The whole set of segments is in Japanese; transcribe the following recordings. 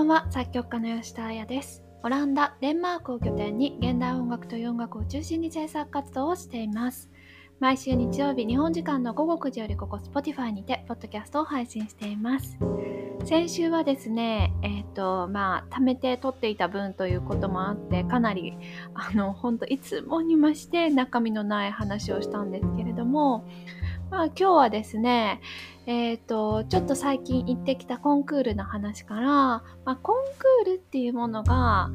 ばんは作曲家の吉田彩です。オランダデンマークを拠点に現代音楽という音楽を中心に制作活動をしています。毎週日曜日日本時間の午後9時よりここ Spotify にてポッドキャストを配信しています。先週はですねえっ、ー、とまあ貯めて撮っていた分ということもあってかなりあの本当いつもにまして中身のない話をしたんですけれどもまあ今日はですね、えっ、ー、と、ちょっと最近行ってきたコンクールの話から、まあ、コンクールっていうものが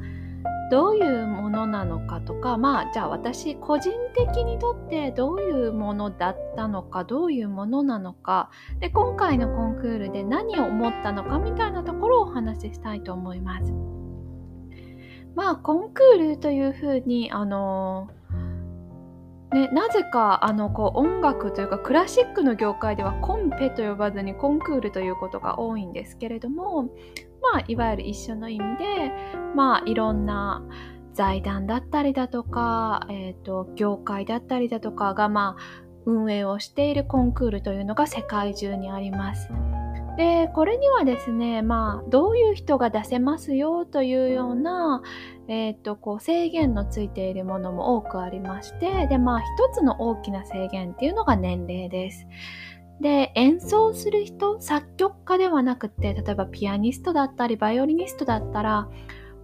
どういうものなのかとか、まあじゃあ私個人的にとってどういうものだったのか、どういうものなのか、で、今回のコンクールで何を思ったのかみたいなところをお話ししたいと思います。まあコンクールというふうに、あのね、なぜかあのこう音楽というかクラシックの業界ではコンペと呼ばずにコンクールということが多いんですけれども、まあ、いわゆる一緒の意味で、まあ、いろんな財団だったりだとか、えーと、業界だったりだとかが、まあ、運営をしているコンクールというのが世界中にあります。でこれにはですねまあどういう人が出せますよというような、えーと、こう制限のついているものも多くありましてでまあ一つの大きな制限っていうのが年齢です。で演奏する人作曲家ではなくて例えばピアニストだったりバイオリニストだったら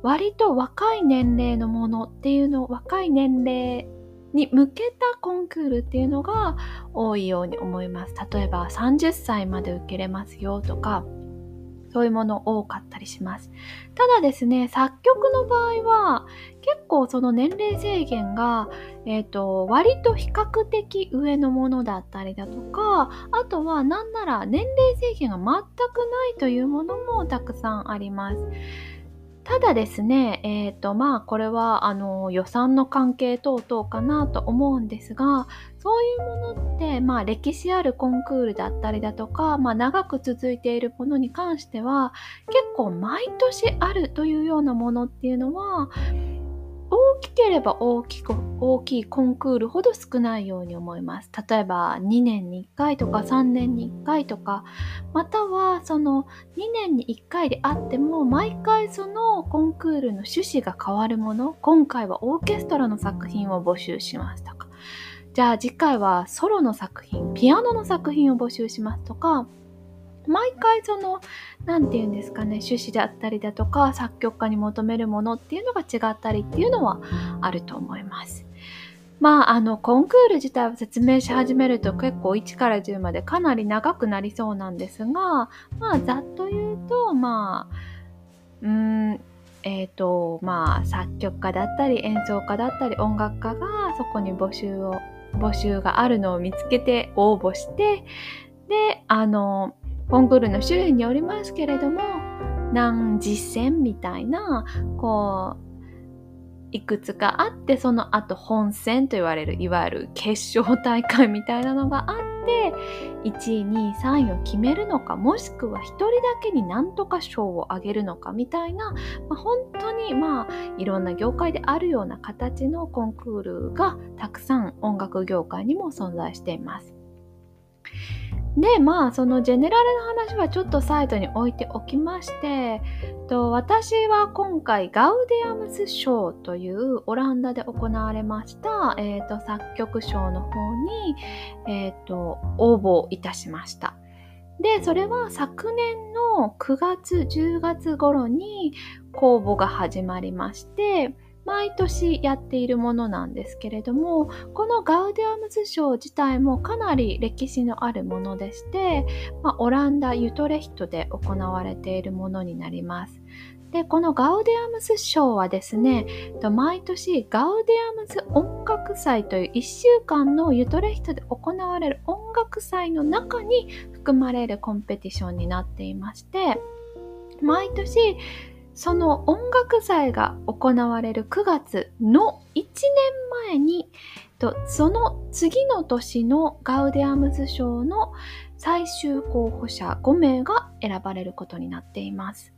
割と若い年齢のものっていうの若い年齢に向けたコンクールっていうのが多いように思います。例えば30歳まで受けれますよとか、そういうもの多かったりします。ただですね、作曲の場合は結構その年齢制限が、え、ー、と、割と比較的上のものだったりだとか、あとはなんなら年齢制限が全くないというものもたくさんあります。ただですね、えっ、ー、と、まあ、これは、あの、予算の関係等々かなと思うんですが、そういうものって、まあ、歴史あるコンクールだったりだとか、まあ、長く続いているものに関しては、結構毎年あるというようなものっていうのは、大きければ大きく大きいコンクールほど少ないように思います。例えば2年に1回とか3年に1回とかまたはその2年に1回であっても毎回そのコンクールの趣旨が変わるもの今回はオーケストラの作品を募集しますとかじゃあ次回はソロの作品ピアノの作品を募集しますとか毎回その何て言うんですかね趣旨だったりだとか作曲家に求めるものっていうのが違ったりっていうのはあると思います。まあ、あの、コンクール自体を説明し始めると結構1から10までかなり長くなりそうなんですが、まあ、ざっと言うと、まあ、うん、えっ、ー、と、まあ、作曲家だったり演奏家だったり音楽家がそこに募集を、募集があるのを見つけて応募して、で、あの、コンクールの種類によりますけれども何実践みたいなこういくつかあってその後本戦と言われるいわゆる決勝大会みたいなのがあって1位2位3位を決めるのかもしくは1人だけになんとか賞をあげるのかみたいな、まあ、本当にまあいろんな業界であるような形のコンクールがたくさん音楽業界にも存在しています。でまあそのジェネラルの話はちょっとサイトに置いておきましてと私は今回ガウディアムス賞というオランダで行われました、えーと、作曲賞の方に、えーと応募いたしました。でそれは昨年の9月10月頃に公募が始まりまして毎年やっているものなんですけれどもこのガウディアムズ賞自体もかなり歴史のあるものでして、まあ、オランダ・ユトレヒトで行われているものになります。でこのガウディアムズ賞はですね毎年ガウディアムズ音楽祭という1週間のユトレヒトで行われる音楽祭の中に含まれるコンペティションになっていまして毎年その音楽祭が行われる9月の1年前にその次の年のガウディアムズ賞の最終候補者5名が選ばれることになっています。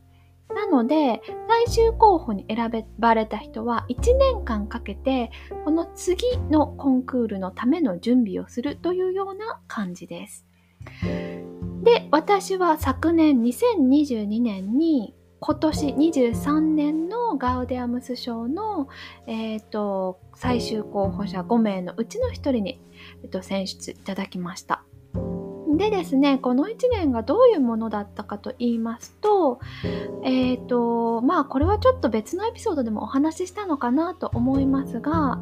なので最終候補に選ばれた人は1年間かけてこの次のコンクールのための準備をするというような感じです。で私は昨年2022年に今年23年のガウディアムス賞の、えーと、最終候補者5名のうちの1人に、えーと、選出いただきました。でですね、この1年がどういうものだったかと言いますと、えっ、ー、と、まあこれはちょっと別のエピソードでもお話ししたのかなと思いますが、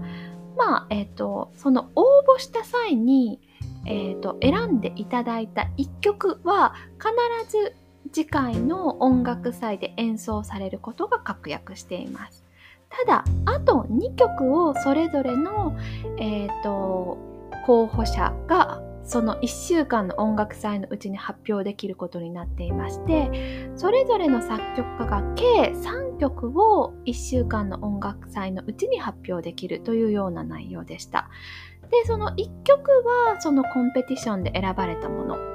まあ、えっ、ー、と、その応募した際に、え、ー、と、選んでいただいた1曲は必ず次回の音楽祭で演奏されることが確約しています。ただ、あと2曲をそれぞれの、えーと、候補者がその1週間の音楽祭のうちに発表できることになっていましてそれぞれの作曲家が計3曲を1週間の音楽祭のうちに発表できるというような内容でした。でその1曲はそのコンペティションで選ばれたもの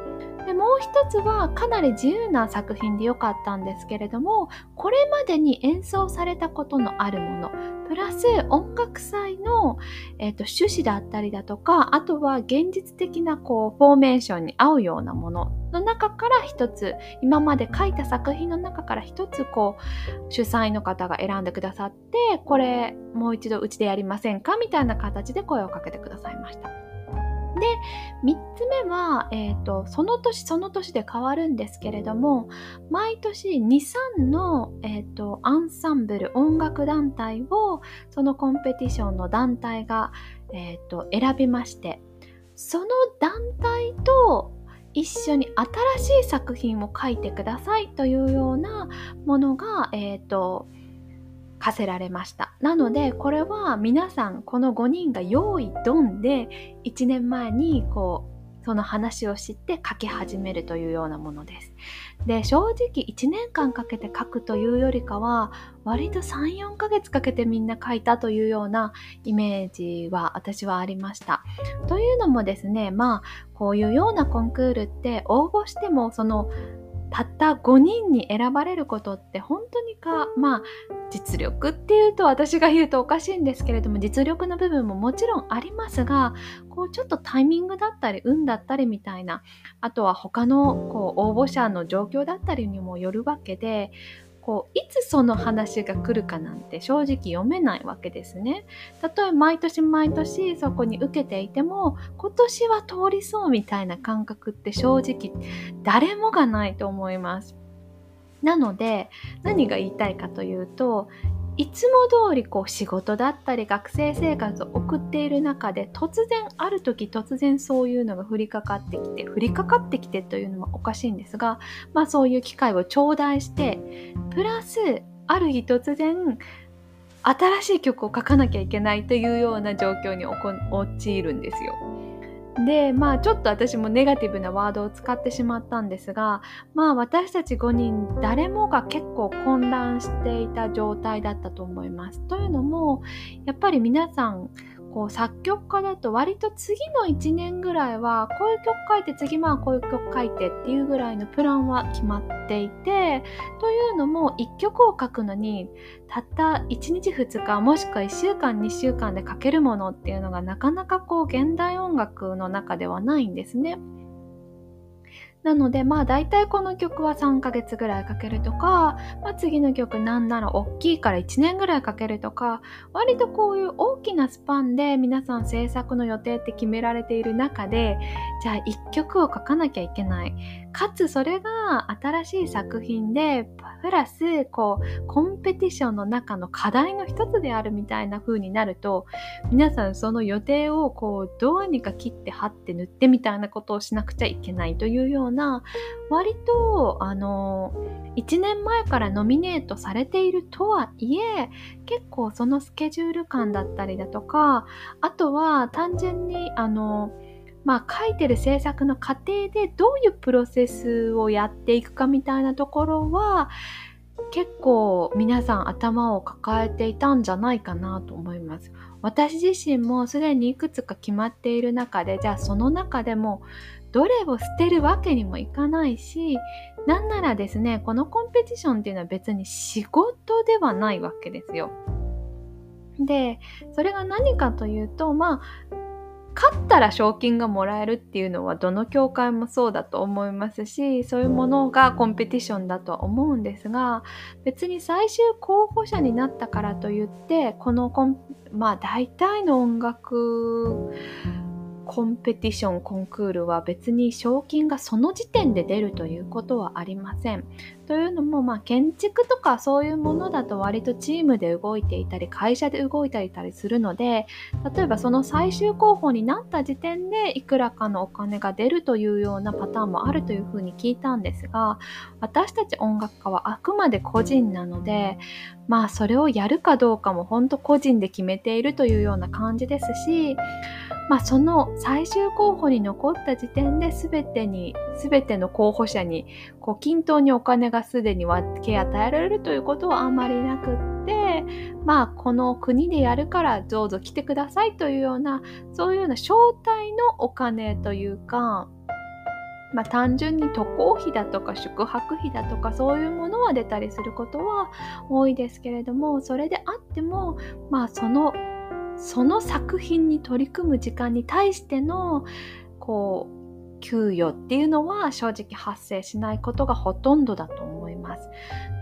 でもう一つはかなり自由な作品で良かったんですけれどもこれまでに演奏されたことのあるものプラス音楽祭の、えーと、趣旨だったりだとかあとは現実的なこうフォーメーションに合うようなものの中から一つ今まで書いた作品の中から一つこう主催の方が選んでくださってこれもう一度うちでやりませんか？みたいな形で声をかけてくださいました。で3つ目は、えーと、その年その年で変わるんですけれども毎年23の、えーと、アンサンブル音楽団体をそのコンペティションの団体が、えーと、選びましてその団体と一緒に新しい作品を書いてくださいというようなものが、えー、と課せられました。なのでこれは皆さんこの5人が用意ドンで1年前にこうその話を知って書き始めるというようなものです。で正直1年間かけて書くというよりかは割と34ヶ月かけてみんな書いたというようなイメージは私はありました。というのもですねまあこういうようなコンクールって応募してもそのたった5人に選ばれることって本当にかまあ実力っていうと私が言うとおかしいんですけれども実力の部分ももちろんありますがこうちょっとタイミングだったり運だったりみたいなあとは他のこう応募者の状況だったりにもよるわけでこういつその話が来るかなんて正直読めないわけですね。たとえ毎年毎年そこに受けていても今年は通りそうみたいな感覚って正直誰もがないと思います。なので何が言いたいかというといつも通りこう仕事だったり学生生活を送っている中で突然ある時突然そういうのが降りかかってきて降りかかってきてというのはおかしいんですがまあそういう機会を頂戴してプラスある日突然新しい曲を書かなきゃいけないというような状況に陥るんですよ。でまあちょっと私もネガティブなワードを使ってしまったんですがまあ私たち5人誰もが結構混乱していた状態だったと思います。というのもやっぱり皆さんこう作曲家だと割と次の1年ぐらいはこういう曲書いて次まあこういう曲書いてっていうぐらいのプランは決まっていてというのも1曲を書くのにたった1日2日もしくは1週間2週間で書けるものっていうのがなかなかこう現代音楽の中ではないんですね。なのでまあ大体この曲は3ヶ月ぐらいかけるとか、まあ、次の曲なんなら大きいから1年ぐらいかけるとか割とこういう大きなスパンで皆さん制作の予定って決められている中でじゃあ1曲を書かなきゃいけない。かつそれが新しい作品でプラスこうコンペティションの中の課題の一つであるみたいな風になると皆さんその予定をこうどうにか切って貼って塗ってみたいなことをしなくちゃいけないというような割とあの1年前からノミネートされているとはいえ結構そのスケジュール感だったりだとかあとは単純にあのまあ、書いてる制作の過程でどういうプロセスをやっていくかみたいなところは結構皆さん頭を抱えていたんじゃないかなと思います。私自身もすでにいくつか決まっている中でじゃあその中でもどれを捨てるわけにもいかないしなんならですねこのコンペティションっていうのは別に仕事ではないわけですよ。でそれが何かというとまあ勝ったら賞金がもらえるっていうのはどの協会もそうだと思いますしそういうものがコンペティションだとは思うんですが別に最終候補者になったからといってこのコンまあ大体の音楽コンペティションコンクールは別に賞金がその時点で出るということはありません。というのも、まあ、建築とかそういうものだと割とチームで動いていたり会社で動いていたりするので例えばその最終候補になった時点でいくらかのお金が出るというようなパターンもあるというふうに聞いたんですが私たち音楽家はあくまで個人なのでまあそれをやるかどうかも本当個人で決めているというような感じですしまあ、その最終候補に残った時点で全てに全ての候補者にこう均等にお金ががすでに分け与えられるということはあまりなくってまあこの国でやるからどうぞ来てくださいというようなそういうような招待のお金というかまあ、単純に渡航費だとか宿泊費だとかそういうものは出たりすることは多いですけれどもそれであってもまあそのその作品に取り組む時間に対してのこう給与っていうのは正直発生しないことがほとんどだと思います。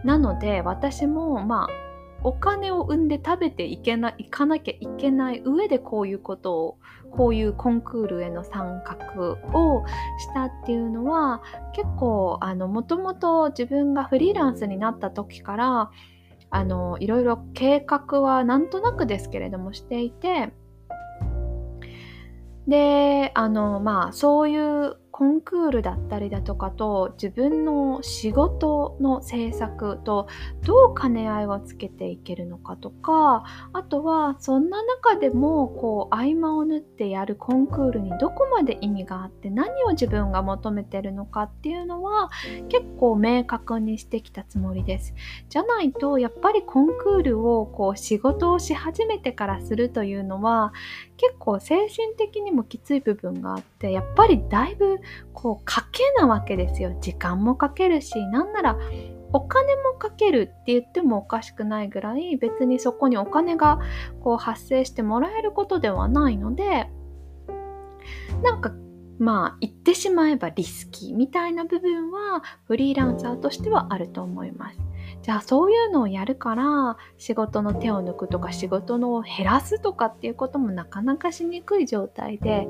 なので私もまあお金を生んで食べていけないかなきゃいけない上でこういうことをこういうコンクールへの参画をしたっていうのは結構あのもともと自分がフリーランスになった時からあのいろいろ計画はなんとなくですけれどもしていてであのまあそういうコンクールだったりだとかと自分の仕事の制作とどう兼ね合いをつけていけるのかとかあとはそんな中でもこう合間を縫ってやるコンクールにどこまで意味があって何を自分が求めてるのかっていうのは結構明確にしてきたつもりです。じゃないとやっぱりコンクールをこう仕事をし始めてからするというのは結構精神的にもきつい部分があってやっぱりだいぶこう賭けなわけですよ時間もかけるしなんならお金もかけるって言ってもおかしくないぐらい別にそこにお金がこう発生してもらえることではないのでなんかまあ言ってしまえばリスキーみたいな部分はフリーランサーとしてはあると思います。じゃあそういうのをやるから仕事の手を抜くとか仕事のを減らすとかっていうこともなかなかしにくい状態で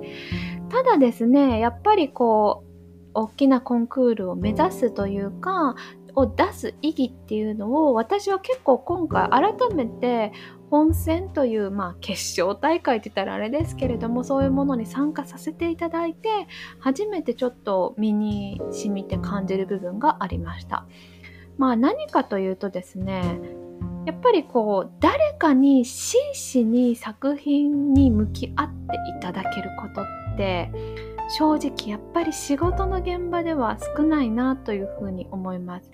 ただですねやっぱりこう大きなコンクールを目指すというかを出す意義っていうのを私は結構今回改めて本戦という、まあ、決勝大会って言ったらあれですけれどもそういうものに参加させていただいて初めてちょっと身に染みて感じる部分がありました。まあ何かというとですねやっぱりこう誰かに真摯に作品に向き合っていただけることって正直やっぱり仕事の現場では少ないなというふうに思います。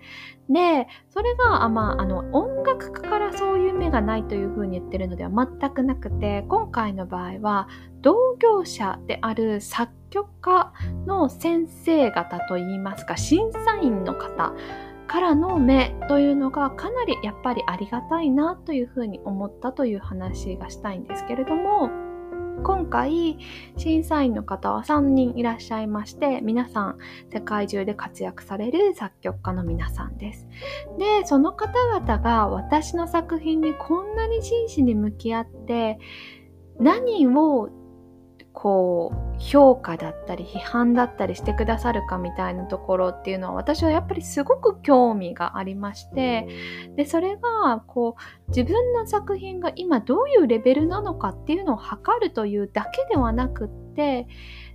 で、それが、あまあ、あの音楽家からそういう目がないというふうに言ってるのでは全くなくて、今回の場合は同業者である作曲家の先生方といいますか、審査員の方、からの目というのがかなりやっぱりありがたいなというふうに思ったという話がしたいんですけれども今回審査員の方は3人いらっしゃいまして皆さん世界中で活躍される作曲家の皆さんです。でその方々が私の作品にこんなに真摯に向き合って何をこう評価だったり批判だったりしてくださるかみたいなところっていうのは私はやっぱりすごく興味がありましてでそれがこう自分の作品が今どういうレベルなのかっていうのを測るというだけではなくって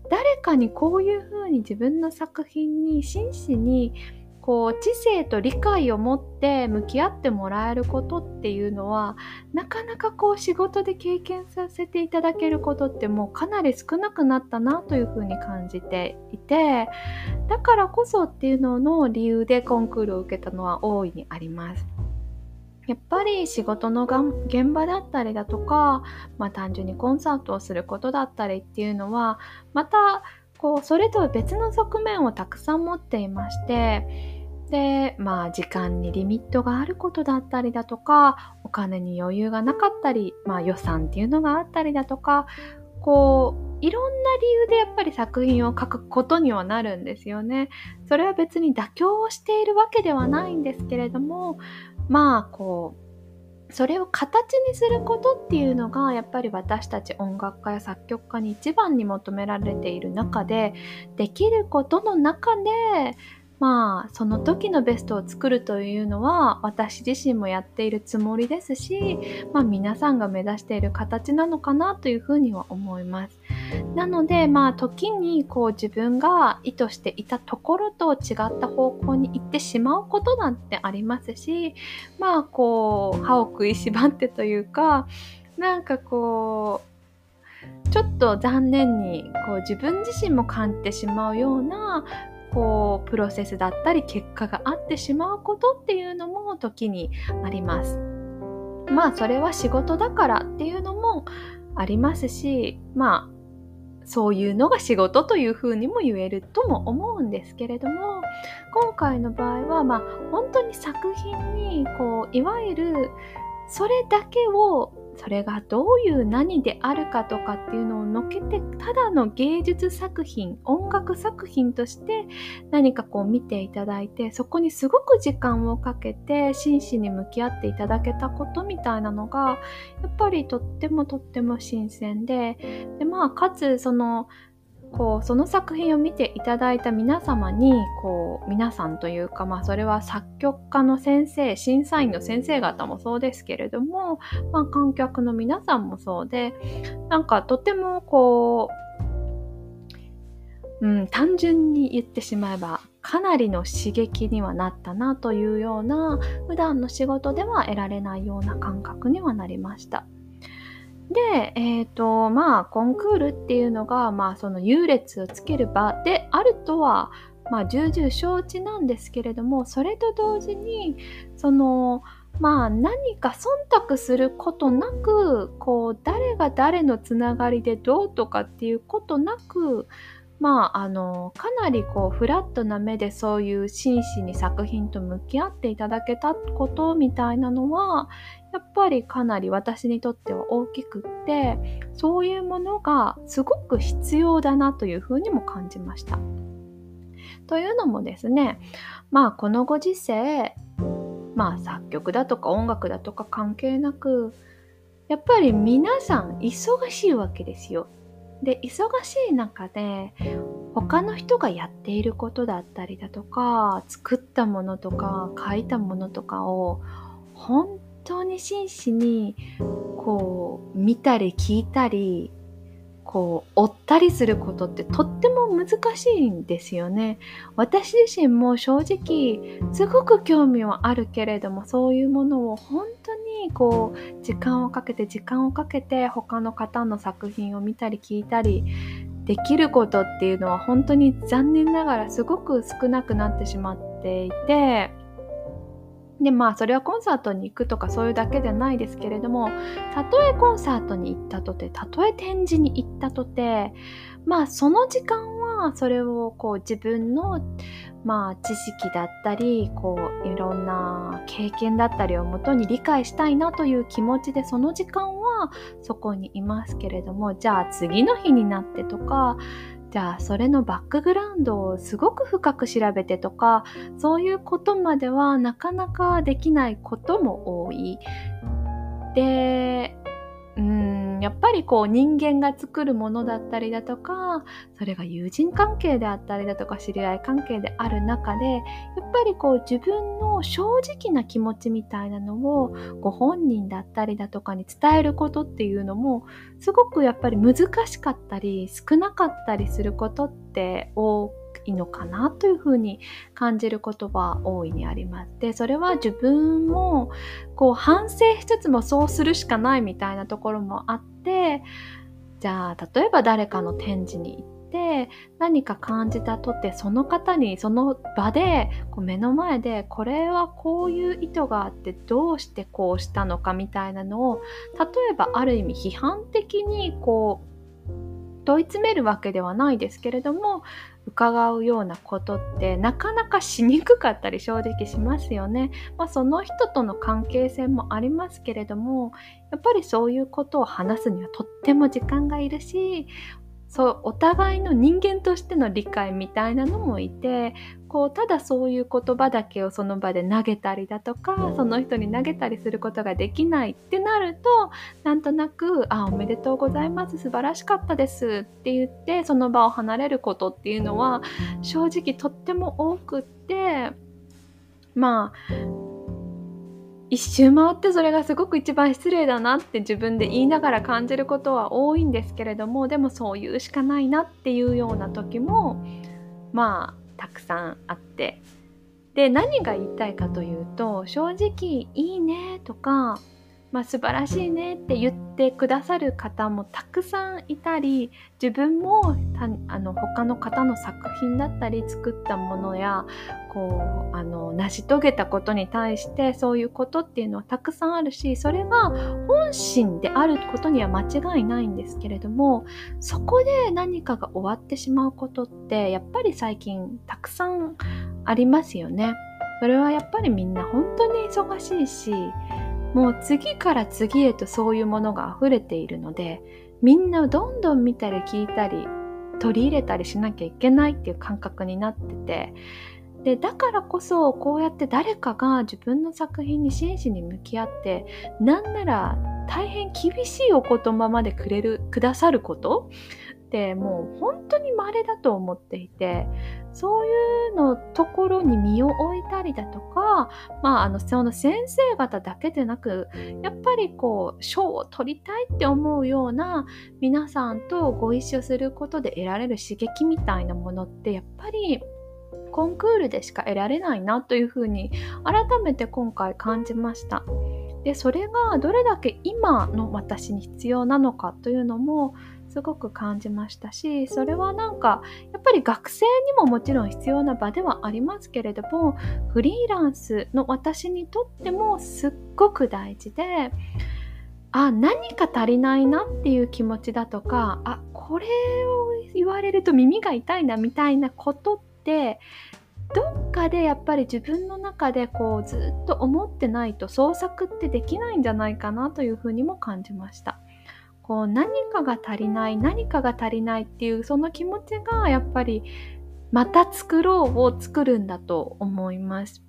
誰かにこういうふうに自分の作品に真摯にこう知性と理解を持って向き合ってもらえることっていうのはなかなかこう仕事で経験させていただけることってもうかなり少なくなったなというふうに感じていてだからこそっていうのの理由でコンクールを受けたのは大いにあります。やっぱり仕事の現場だったりだとか、まあ、単純にコンサートをすることだったりっていうのはまたこうそれとは別の側面をたくさん持っていましてでまあ時間にリミットがあることだったりだとかお金に余裕がなかったり、まあ、予算っていうのがあったりだとかこういろんな理由でやっぱり作品を書くことにはなるんですよね。それは別に妥協をしているわけではないんですけれどもまあこうそれを形にすることっていうのがやっぱり私たち音楽家や作曲家に一番に求められている中でできることの中でまあその時のベストを作るというのは私自身もやっているつもりですし、まあ、皆さんが目指している形なのかなというふうには思います。なのでまあ時にこう自分が意図していたところと違った方向に行ってしまうことなんてありますしまあこう歯を食いしばってというかなんかこうちょっと残念にこう自分自身も感じてしまうようなこうプロセスだったり結果があってしまうことっていうのも時にあります。まあそれは仕事だからっていうのもありますしまあそういうのが仕事というふうにも言えるとも思うんですけれども今回の場合はまあ本当に作品にこういわゆるそれだけをそれがどういう何であるかとかっていうのをのけてただの芸術作品音楽作品として何かこう見ていただいてそこにすごく時間をかけて真摯に向き合っていただけたことみたいなのがやっぱりとってもとっても新鮮ででまあかつそのこうその作品を見ていただいた皆様にこう皆さんというか、まあ、それは作曲家の先生審査員の先生方もそうですけれども、まあ、観客の皆さんもそうでなんかとてもこう、うん、単純に言ってしまえばかなりの刺激にはなったなというような普段の仕事では得られないような感覚にはなりました。で、えっ、ー、と、まあ、コンクールっていうのが、まあ、その優劣をつける場であるとは、まあ、重々承知なんですけれども、それと同時に、その、まあ、何か忖度することなく、こう、誰が誰のつながりでどうとかっていうことなく、まあ、あのかなりこうフラットな目でそういう真摯に作品と向き合っていただけたことみたいなのはやっぱりかなり私にとっては大きくってそういうものがすごく必要だなというふうにも感じました。というのもですねまあこのご時世まあ作曲だとか音楽だとか関係なくやっぱり皆さん忙しいわけですよ。で忙しい中で他の人がやっていることだったりだとか作ったものとか書いたものとかを本当に真摯にこう見たり聞いたりこう追ったりすることってとっても難しいんですよね。私自身も正直すごく興味はあるけれどもそういうものを本当にこう時間をかけて時間をかけて他の方の作品を見たり聞いたりできることっていうのは本当に残念ながらすごく少なくなってしまっていてでまあそれはコンサートに行くとかそういうだけじゃないですけれどもたとえコンサートに行ったとてたとえ展示に行ったとてまあその時間はそれをこう自分のまあ知識だったりこういろんな経験だったりをもとに理解したいなという気持ちでその時間はそこにいますけれどもじゃあ次の日になってとかじゃあそれのバックグラウンドをすごく深く調べてとかそういうことまではなかなかできないことも多い。でうんやっぱりこう人間が作るものだったりだとかそれが友人関係であったりだとか知り合い関係である中でやっぱりこう自分の正直な気持ちみたいなのをご本人だったりだとかに伝えることっていうのもすごくやっぱり難しかったり少なかったりすることって多くいいのかなというふうに感じることは大いにあります。で、それは自分もこう反省しつつもそうするしかないみたいなところもあって、じゃあ例えば誰かの展示に行って何か感じたとってその方にその場でこう目の前でこれはこういう意図があってどうしてこうしたのかみたいなのを例えばある意味批判的にこう問い詰めるわけではないですけれども伺うようなことってなかなかしにくかったり正直しますよね。まあ、その人との関係性もありますけれどもやっぱりそういうことを話すにはとっても時間がいるしそうお互いの人間としての理解みたいなのもいてこうただそういう言葉だけをその場で投げたりだとかその人に投げたりすることができないってなるとなんとなく「あおめでとうございます素晴らしかったです」って言ってその場を離れることっていうのは正直とっても多くってまあ一周回ってそれがすごく一番失礼だなって自分で言いながら感じることは多いんですけれどもでもそういうしかないなっていうような時もまあたくさんあって。で何が言いたいかというと正直「いいね」とかまあ、素晴らしいねって言ってくださる方もたくさんいたり自分もあの他の方の作品だったり作ったものやこうあの成し遂げたことに対してそういうことっていうのはたくさんあるしそれが本心であることには間違いないんですけれどもそこで何かが終わってしまうことってやっぱり最近たくさんありますよね。それはやっぱりみんな本当に忙しいしもう次から次へとそういうものが溢れているのでみんなどんどん見たり聞いたり取り入れたりしなきゃいけないっていう感覚になっててでだからこそこうやって誰かが自分の作品に真摯に向き合ってなんなら大変厳しいお言葉までくれるくださることってもう本当に稀だと思っていてそういうのところに身を置いたりだとか、まあ、あのその先生方だけでなくやっぱりこう賞を取りたいって思うような皆さんとご一緒することで得られる刺激みたいなものってやっぱりコンクールでしか得られないなというふうに改めて今回感じました。でそれがどれだけ今の私に必要なのかというのもすごく感じましたしそれはなんかやっぱり学生にももちろん必要な場ではありますけれどもフリーランスの私にとってもすっごく大事であ何か足りないなっていう気持ちだとかあこれを言われると耳が痛いなみたいなことってどっかでやっぱり自分の中でこうずっと思ってないと創作ってできないんじゃないかなというふうにも感じました。こう何かが足りない何かが足りないっていうその気持ちがやっぱりまた作ろうを作るんだと思います。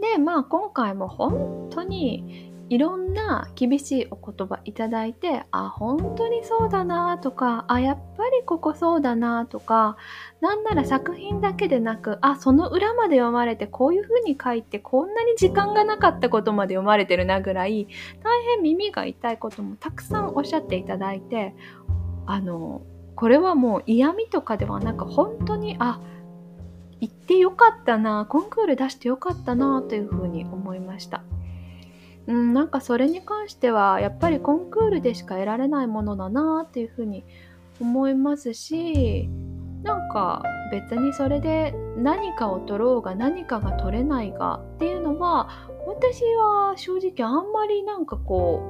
でまあ今回も本当にいろんな厳しいお言葉いただいてあ本当にそうだなとかあやっぱりここそうだなとかなんなら作品だけでなくあその裏まで読まれてこういう風に書いてこんなに時間がなかったことまで読まれてるなぐらい大変耳が痛いこともたくさんおっしゃっていただいてあのこれはもう嫌味とかではなく本当にあ行ってよかったなコンクール出してよかったなというふうに思いました。うん、なんかそれに関してはやっぱりコンクールでしか得られないものだなっていうふうに思いますしなんか別にそれで何かを取ろうが何かが取れないがっていうのは私は正直あんまりなんかこ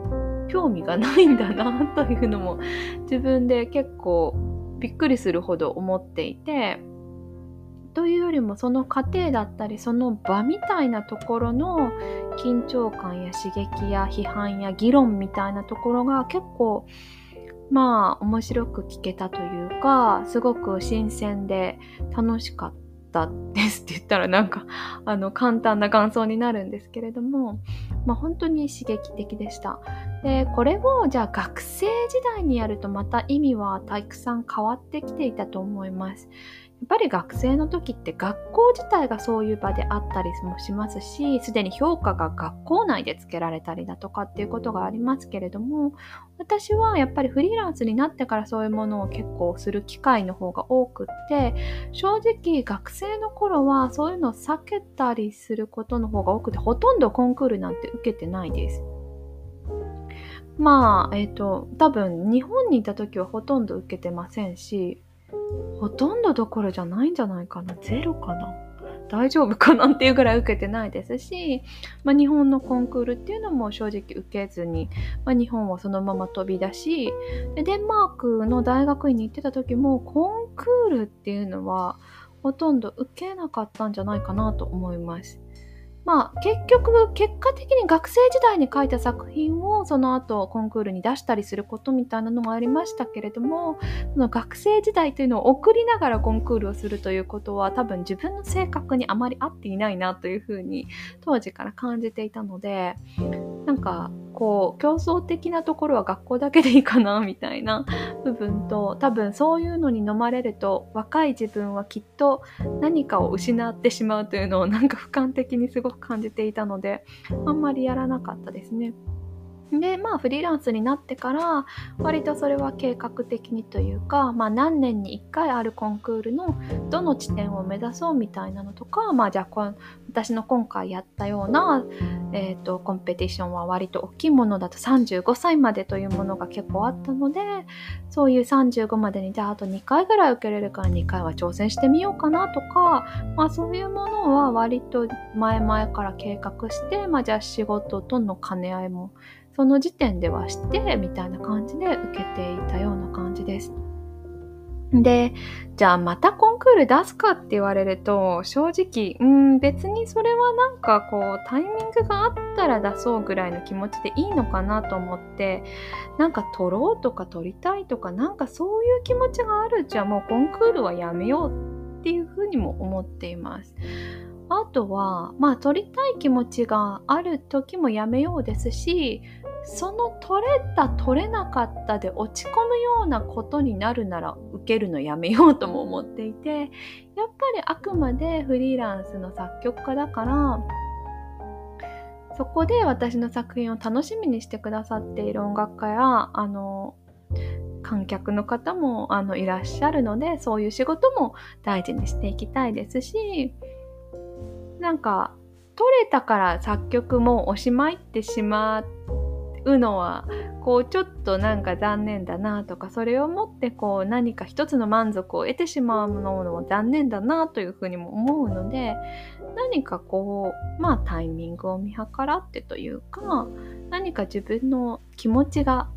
う興味がないんだなというのも自分で結構びっくりするほど思っていてというよりもその過程だったりその場みたいなところの緊張感や刺激や批判や議論みたいなところが結構まあ面白く聞けたというかすごく新鮮で楽しかったですって言ったらなんか あの簡単な感想になるんですけれども、まあ、本当に刺激的でした。でこれをじゃあ学生時代にやるとまた意味はたくさん変わってきていたと思います。やっぱり学生の時って学校自体がそういう場であったりもしますしすでに評価が学校内でつけられたりだとかっていうことがありますけれども私はやっぱりフリーランスになってからそういうものを結構する機会の方が多くって正直学生の頃はそういうのを避けたりすることの方が多くてほとんどコンクールなんて受けてないです。まあ、えっ、ー、と、多分日本にいた時はほとんど受けてませんし、ほとんどどころじゃないんじゃないかなゼロかな大丈夫かなっていうぐらい受けてないですし、まあ、日本のコンクールっていうのも正直受けずに、まあ、日本はそのまま飛び出しでデンマークの大学院に行ってた時もコンクールっていうのはほとんど受けなかったんじゃないかなと思います。まあ結局結果的に学生時代に書いた作品をその後コンクールに出したりすることみたいなのもありましたけれどもその学生時代というのを送りながらコンクールをするということは多分自分の性格にあまり合っていないなというふうに当時から感じていたのでなんかこう競争的なところは学校だけでいいかなみたいな 部分と多分そういうのに飲まれると若い自分はきっと何かを失ってしまうというのをなんか俯瞰的にすごく感じていたのであんまりやらなかったですね。でまあフリーランスになってから割とそれは計画的にというか、まあ、何年に1回あるコンクールのどの地点を目指そうみたいなのとか、まあ、じゃあ私の今回やったような、えーと、コンペティションは割と大きいものだと35歳までというものが結構あったのでそういう35までにじゃああと2回ぐらい受けれるから2回は挑戦してみようかなとか、まあ、そういうものは割と前々から計画して、まあ、じゃあ仕事との兼ね合いもその時点ではしてみたいな感じで受けていたような感じです。で、じゃあまたコンクール出すかって言われると、正直、うん、別にそれはなんかこう、タイミングがあったら出そうぐらいの気持ちでいいのかなと思って、なんか撮ろうとか撮りたいとか、なんかそういう気持ちがあるじゃあもうコンクールはやめようっていうふうにも思っています。あとは、まあ撮りたい気持ちがある時もやめようですし、その取れた取れなかったで落ち込むようなことになるなら受けるのやめようとも思っていてやっぱりあくまでフリーランスの作曲家だからそこで私の作品を楽しみにしてくださっている音楽家やあの観客の方もあのいらっしゃるのでそういう仕事も大事にしていきたいですしなんか取れたから作曲もおしまいってしまってうのはこうちょっとなんか残念だなとかそれをもってこう何か一つの満足を得てしまうものも残念だなというふうにも思うので何かこうまあタイミングを見計らってというか何か自分の気持ちが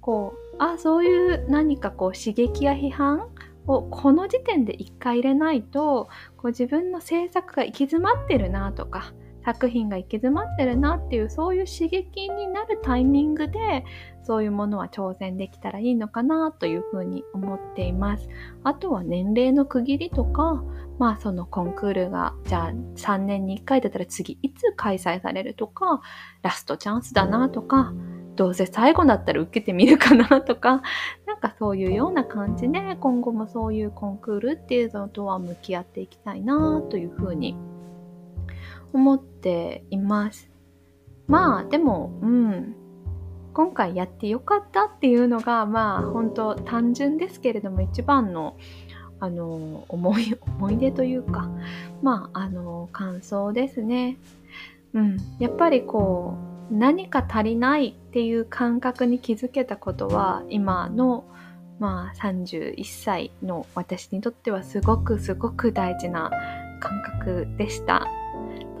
こうあそういう何かこう刺激や批判をこの時点で一回入れないとこう自分の制作が行き詰まってるなとか作品が行き詰まってるなっていうそういう刺激になるタイミングでそういうものは挑戦できたらいいのかなというふうに思っています。あとは年齢の区切りとかまあそのコンクールがじゃあ3年に1回だったら次いつ開催されるとかラストチャンスだなとかどうせ最後だったら受けてみるかなとか なんかそういうような感じで今後もそういうコンクールっていうのとは向き合っていきたいなというふうに思っています。まあでも、うん。今回やってよかったっていうのが、まあ本当単純ですけれども一番のあの思い思い出というかまああの感想ですね。うん、やっぱりこう何か足りないっていう感覚に気づけたことは今のまあ31歳の私にとってはすごくすごく大事な感覚でした。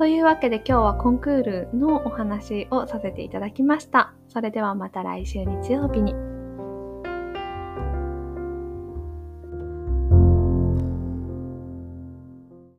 というわけで今日はコンクールのお話をさせていただきました。それではまた来週日曜日に。